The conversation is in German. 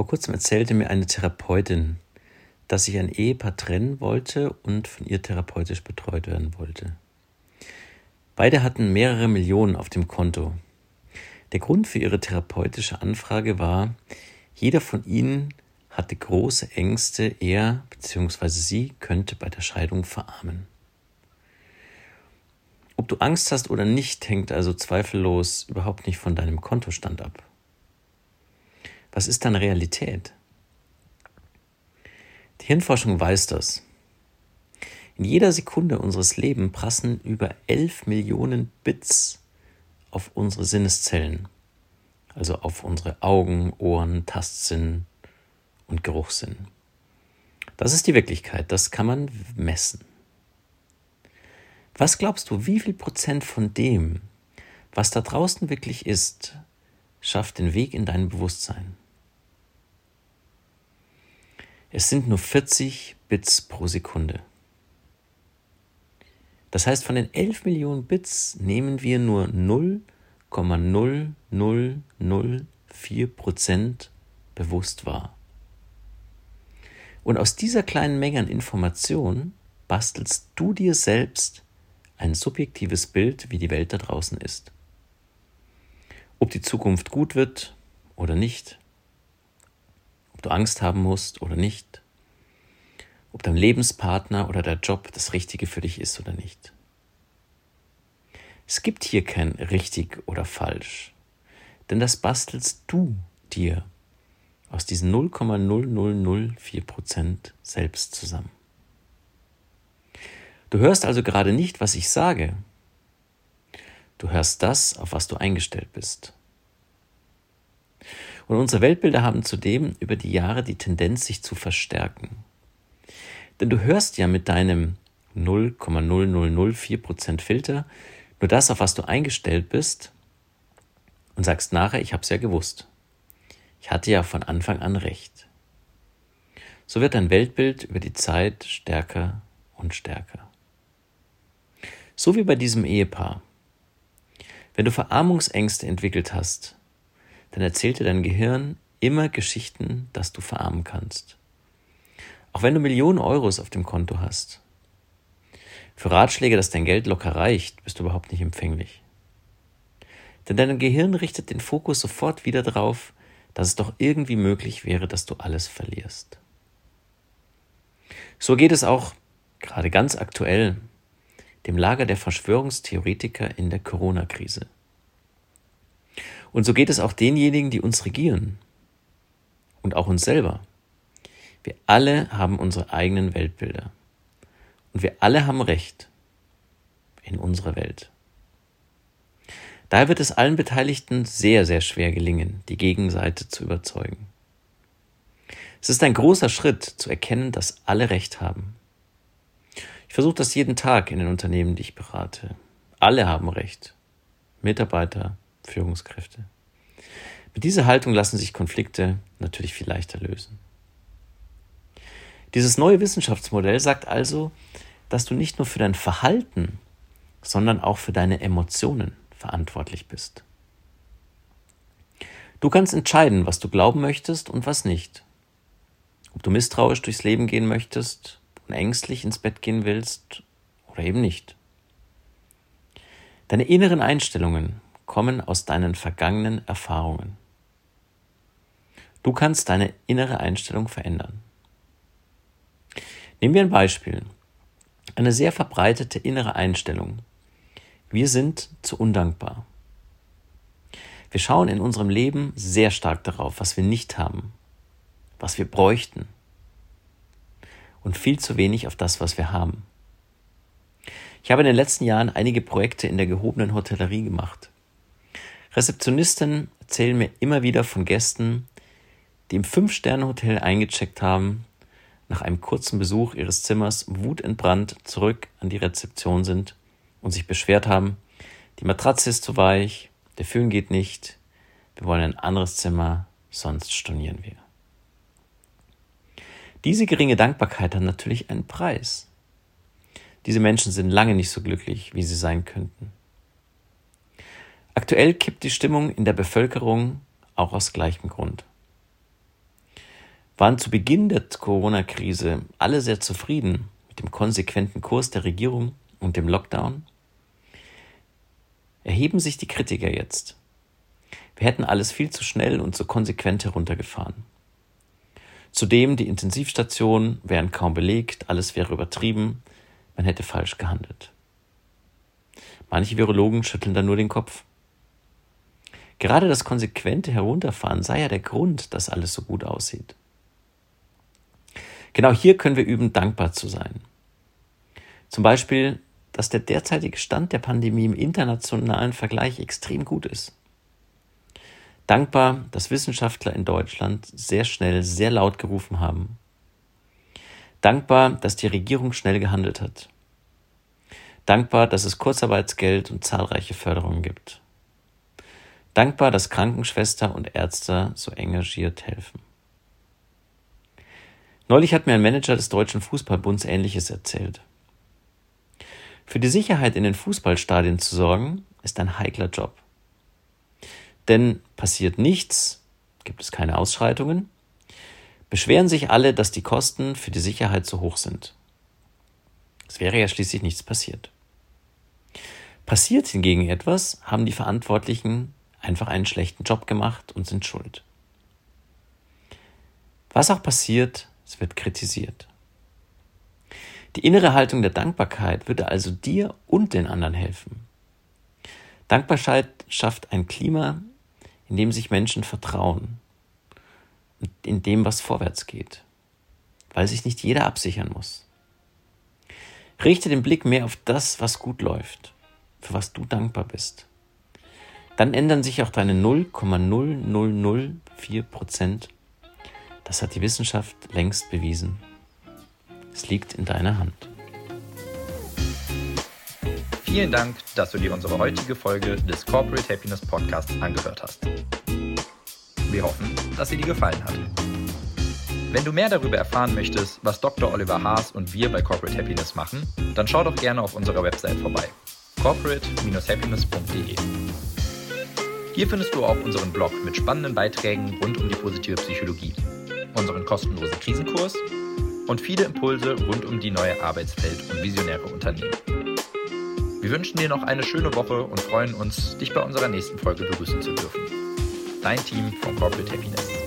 Vor kurzem erzählte mir eine Therapeutin, dass sich ein Ehepaar trennen wollte und von ihr therapeutisch betreut werden wollte. Beide hatten mehrere Millionen auf dem Konto. Der Grund für ihre therapeutische Anfrage war, jeder von ihnen hatte große Ängste, er bzw. sie könnte bei der Scheidung verarmen. Ob du Angst hast oder nicht, hängt also zweifellos überhaupt nicht von deinem Kontostand ab. Was ist dann Realität? Die Hirnforschung weiß das. In jeder Sekunde unseres Lebens prassen über 11 Millionen Bits auf unsere Sinneszellen, also auf unsere Augen, Ohren, Tastsinn und Geruchssinn. Das ist die Wirklichkeit, das kann man messen. Was glaubst du, wie viel Prozent von dem, was da draußen wirklich ist, schafft den Weg in dein Bewusstsein? Es sind nur 40 Bits pro Sekunde. Das heißt, von den 11 Millionen Bits nehmen wir nur 0,0004 Prozent bewusst wahr. Und aus dieser kleinen Menge an Informationen bastelst du dir selbst ein subjektives Bild, wie die Welt da draußen ist. Ob die Zukunft gut wird oder nicht, ob du Angst haben musst oder nicht, ob dein Lebenspartner oder der Job das Richtige für dich ist oder nicht. Es gibt hier kein richtig oder falsch, denn das bastelst du dir aus diesen 0,0004 Prozent selbst zusammen. Du hörst also gerade nicht, was ich sage. Du hörst das, auf was du eingestellt bist. Und unsere Weltbilder haben zudem über die Jahre die Tendenz, sich zu verstärken. Denn du hörst ja mit deinem 0,0004% Filter nur das, auf was du eingestellt bist und sagst nachher, ich habe es ja gewusst. Ich hatte ja von Anfang an recht. So wird dein Weltbild über die Zeit stärker und stärker. So wie bei diesem Ehepaar. Wenn du Verarmungsängste entwickelt hast, dann erzählt dir dein Gehirn immer Geschichten, dass du verarmen kannst. Auch wenn du Millionen Euros auf dem Konto hast. Für Ratschläge, dass dein Geld locker reicht, bist du überhaupt nicht empfänglich. Denn dein Gehirn richtet den Fokus sofort wieder darauf, dass es doch irgendwie möglich wäre, dass du alles verlierst. So geht es auch gerade ganz aktuell dem Lager der Verschwörungstheoretiker in der Corona-Krise. Und so geht es auch denjenigen, die uns regieren und auch uns selber. Wir alle haben unsere eigenen Weltbilder. Und wir alle haben Recht in unserer Welt. Daher wird es allen Beteiligten sehr, sehr schwer gelingen, die Gegenseite zu überzeugen. Es ist ein großer Schritt zu erkennen, dass alle Recht haben. Ich versuche das jeden Tag in den Unternehmen, die ich berate. Alle haben Recht. Mitarbeiter, Führungskräfte. Mit dieser Haltung lassen sich Konflikte natürlich viel leichter lösen. Dieses neue Wissenschaftsmodell sagt also, dass du nicht nur für dein Verhalten, sondern auch für deine Emotionen verantwortlich bist. Du kannst entscheiden, was du glauben möchtest und was nicht. Ob du misstrauisch durchs Leben gehen möchtest und ängstlich ins Bett gehen willst oder eben nicht. Deine inneren Einstellungen kommen aus deinen vergangenen Erfahrungen. Du kannst deine innere Einstellung verändern. Nehmen wir ein Beispiel. Eine sehr verbreitete innere Einstellung wir sind zu undankbar. Wir schauen in unserem Leben sehr stark darauf, was wir nicht haben, was wir bräuchten und viel zu wenig auf das, was wir haben. Ich habe in den letzten Jahren einige Projekte in der gehobenen Hotellerie gemacht. Rezeptionisten erzählen mir immer wieder von Gästen, die im Fünf-Sterne-Hotel eingecheckt haben, nach einem kurzen Besuch ihres Zimmers wutentbrannt zurück an die Rezeption sind und sich beschwert haben, die Matratze ist zu weich, der Föhn geht nicht, wir wollen ein anderes Zimmer, sonst stornieren wir. Diese geringe Dankbarkeit hat natürlich einen Preis. Diese Menschen sind lange nicht so glücklich, wie sie sein könnten. Aktuell kippt die Stimmung in der Bevölkerung auch aus gleichem Grund. waren zu Beginn der Corona-Krise alle sehr zufrieden mit dem konsequenten Kurs der Regierung und dem Lockdown, erheben sich die Kritiker jetzt. Wir hätten alles viel zu schnell und zu konsequent heruntergefahren. Zudem die Intensivstationen wären kaum belegt, alles wäre übertrieben, man hätte falsch gehandelt. Manche Virologen schütteln da nur den Kopf. Gerade das konsequente Herunterfahren sei ja der Grund, dass alles so gut aussieht. Genau hier können wir üben, dankbar zu sein. Zum Beispiel, dass der derzeitige Stand der Pandemie im internationalen Vergleich extrem gut ist. Dankbar, dass Wissenschaftler in Deutschland sehr schnell, sehr laut gerufen haben. Dankbar, dass die Regierung schnell gehandelt hat. Dankbar, dass es Kurzarbeitsgeld und zahlreiche Förderungen gibt. Dankbar, dass Krankenschwester und Ärzte so engagiert helfen. Neulich hat mir ein Manager des Deutschen Fußballbunds Ähnliches erzählt. Für die Sicherheit in den Fußballstadien zu sorgen, ist ein heikler Job. Denn passiert nichts, gibt es keine Ausschreitungen, beschweren sich alle, dass die Kosten für die Sicherheit zu hoch sind. Es wäre ja schließlich nichts passiert. Passiert hingegen etwas, haben die Verantwortlichen einfach einen schlechten Job gemacht und sind schuld. Was auch passiert, es wird kritisiert. Die innere Haltung der Dankbarkeit würde also dir und den anderen helfen. Dankbarkeit schafft ein Klima, in dem sich Menschen vertrauen und in dem, was vorwärts geht, weil sich nicht jeder absichern muss. Richte den Blick mehr auf das, was gut läuft, für was du dankbar bist. Dann ändern sich auch deine 0,0004 Prozent das hat die Wissenschaft längst bewiesen. Es liegt in deiner Hand. Vielen Dank, dass du dir unsere heutige Folge des Corporate Happiness Podcasts angehört hast. Wir hoffen, dass sie dir gefallen hat. Wenn du mehr darüber erfahren möchtest, was Dr. Oliver Haas und wir bei Corporate Happiness machen, dann schau doch gerne auf unserer Website vorbei. corporate-happiness.de Hier findest du auch unseren Blog mit spannenden Beiträgen rund um die positive Psychologie unseren kostenlosen Krisenkurs und viele Impulse rund um die neue Arbeitswelt und visionäre Unternehmen. Wir wünschen dir noch eine schöne Woche und freuen uns, dich bei unserer nächsten Folge begrüßen zu dürfen. Dein Team von Corporate Happiness.